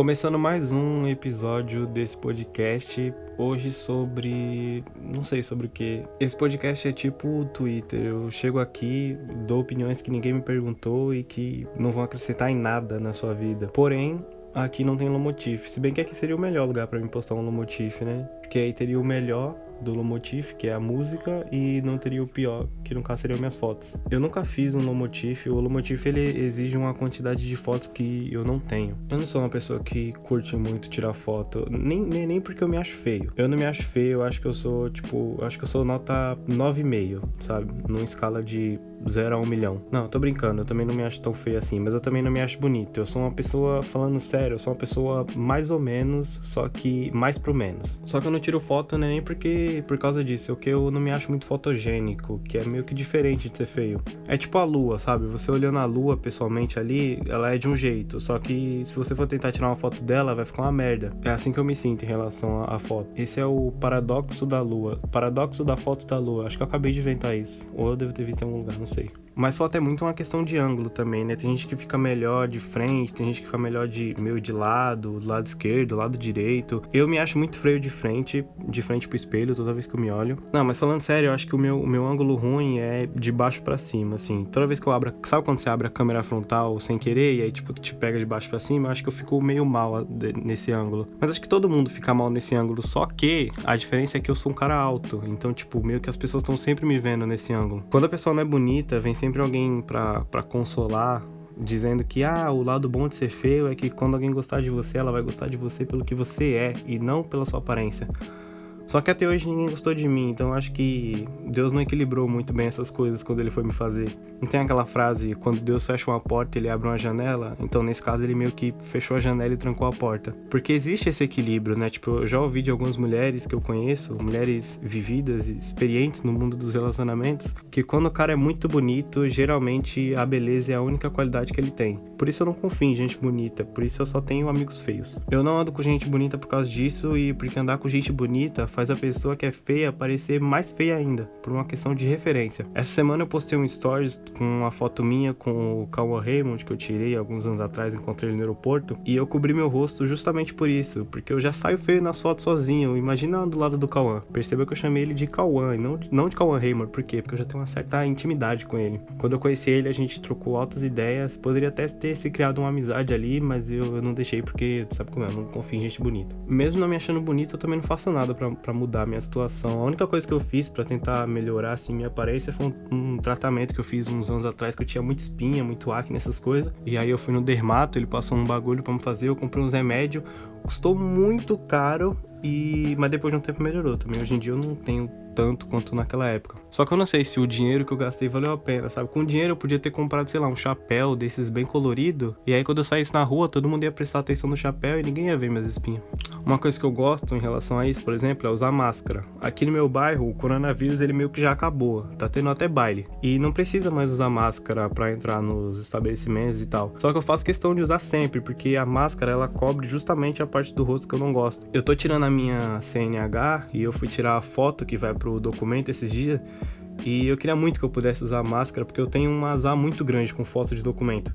Começando mais um episódio desse podcast, hoje sobre. não sei sobre o que. Esse podcast é tipo o Twitter. Eu chego aqui, dou opiniões que ninguém me perguntou e que não vão acrescentar em nada na sua vida. Porém, aqui não tem Lomotif. Se bem que aqui seria o melhor lugar para mim postar um Lomotif, né? Porque aí teria o melhor do Lomotif, que é a música, e não teria o pior, que no caso seriam minhas fotos. Eu nunca fiz um Lomotif, o Lomotif ele exige uma quantidade de fotos que eu não tenho. Eu não sou uma pessoa que curte muito tirar foto, nem, nem, nem porque eu me acho feio. Eu não me acho feio, eu acho que eu sou, tipo, acho que eu sou nota 9,5, sabe? Numa escala de 0 a 1 milhão. Não, tô brincando, eu também não me acho tão feio assim, mas eu também não me acho bonito. Eu sou uma pessoa, falando sério, eu sou uma pessoa mais ou menos, só que mais pro menos. Só que eu não tiro foto nem porque por causa disso, é o que eu não me acho muito fotogênico, que é meio que diferente de ser feio. É tipo a lua, sabe? Você olhando a lua pessoalmente ali, ela é de um jeito, só que se você for tentar tirar uma foto dela, vai ficar uma merda. É assim que eu me sinto em relação à foto. Esse é o paradoxo da lua, paradoxo da foto da lua. Acho que eu acabei de inventar isso, ou eu devo ter visto em algum lugar, não sei. Mas foto é muito uma questão de ângulo também, né? Tem gente que fica melhor de frente, tem gente que fica melhor de meio de lado, do lado esquerdo, do lado direito. Eu me acho muito freio de frente, de frente pro espelho toda vez que eu me olho. Não, mas falando sério, eu acho que o meu, o meu ângulo ruim é de baixo para cima, assim. Toda vez que eu abro, sabe quando você abre a câmera frontal sem querer e aí tipo te pega de baixo para cima, eu acho que eu fico meio mal nesse ângulo. Mas acho que todo mundo fica mal nesse ângulo, só que a diferença é que eu sou um cara alto, então tipo, meio que as pessoas estão sempre me vendo nesse ângulo. Quando a pessoa não é bonita, vem sempre alguém para consolar, dizendo que ah, o lado bom de ser feio é que quando alguém gostar de você, ela vai gostar de você pelo que você é e não pela sua aparência. Só que até hoje ninguém gostou de mim, então acho que Deus não equilibrou muito bem essas coisas quando ele foi me fazer. Não tem aquela frase, quando Deus fecha uma porta, ele abre uma janela? Então, nesse caso, ele meio que fechou a janela e trancou a porta. Porque existe esse equilíbrio, né? Tipo, eu já ouvi de algumas mulheres que eu conheço, mulheres vividas e experientes no mundo dos relacionamentos, que quando o cara é muito bonito, geralmente a beleza é a única qualidade que ele tem. Por isso eu não confio em gente bonita, por isso eu só tenho amigos feios. Eu não ando com gente bonita por causa disso e porque andar com gente bonita faz a pessoa que é feia parecer mais feia ainda, por uma questão de referência. Essa semana eu postei um stories com uma foto minha com o Cauã Raymond, que eu tirei alguns anos atrás, encontrei ele no aeroporto, e eu cobri meu rosto justamente por isso, porque eu já saio feio nas fotos sozinho, imagina do lado do Cauã. Perceba que eu chamei ele de Cauã, e não, não de Cauã Raymond, por quê? Porque eu já tenho uma certa intimidade com ele. Quando eu conheci ele, a gente trocou altas ideias, poderia até ter se criado uma amizade ali, mas eu, eu não deixei porque, sabe como é, eu não confio em gente bonita. Mesmo não me achando bonito, eu também não faço nada para mudar a minha situação. A única coisa que eu fiz para tentar melhorar assim minha aparência foi um, um tratamento que eu fiz uns anos atrás que eu tinha muita espinha, muito acne, essas coisas. E aí eu fui no dermato, ele passou um bagulho para me fazer, eu comprei uns remédios. Custou muito caro e mas depois de um tempo melhorou também. Hoje em dia eu não tenho tanto quanto naquela época. Só que eu não sei se o dinheiro que eu gastei valeu a pena, sabe? Com o dinheiro eu podia ter comprado, sei lá, um chapéu desses bem colorido. E aí quando eu saísse na rua, todo mundo ia prestar atenção no chapéu e ninguém ia ver minhas espinhas. Uma coisa que eu gosto em relação a isso, por exemplo, é usar máscara. Aqui no meu bairro, o coronavírus ele meio que já acabou. Tá tendo até baile. E não precisa mais usar máscara para entrar nos estabelecimentos e tal. Só que eu faço questão de usar sempre, porque a máscara ela cobre justamente a parte do rosto que eu não gosto. Eu tô tirando a minha CNH e eu fui tirar a foto que vai pro documento esses dias. E eu queria muito que eu pudesse usar máscara, porque eu tenho um azar muito grande com foto de documento.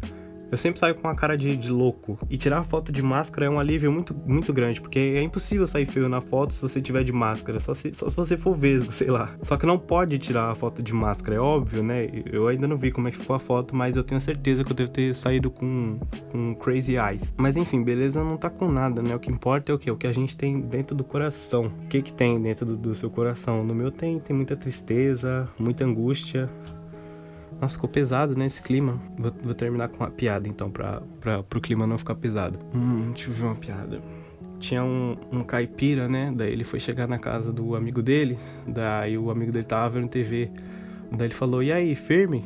Eu sempre saio com uma cara de, de, louco. E tirar foto de máscara é um alívio muito, muito grande, porque é impossível sair feio na foto se você tiver de máscara, só se, só se você for vesgo, sei lá. Só que não pode tirar a foto de máscara, é óbvio, né? Eu ainda não vi como é que ficou a foto, mas eu tenho certeza que eu devo ter saído com, com crazy eyes. Mas enfim, beleza não tá com nada, né? O que importa é o que? O que a gente tem dentro do coração. O que que tem dentro do, do seu coração? No meu tem, tem muita tristeza, muita angústia, nossa, ficou pesado nesse né, clima. Vou, vou, terminar com uma piada então, pra, pra, pro clima não ficar pesado. Hum, deixa eu ver uma piada. Tinha um, um caipira, né? Daí ele foi chegar na casa do amigo dele. Daí o amigo dele tava vendo TV. Daí ele falou: E aí, firme?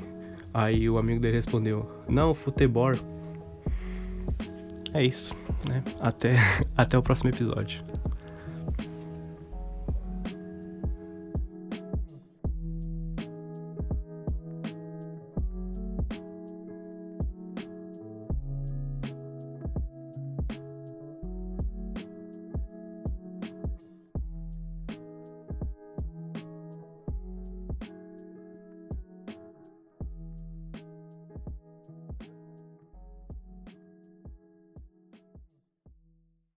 Aí o amigo dele respondeu: Não, futebol. É isso, né? Até, até o próximo episódio.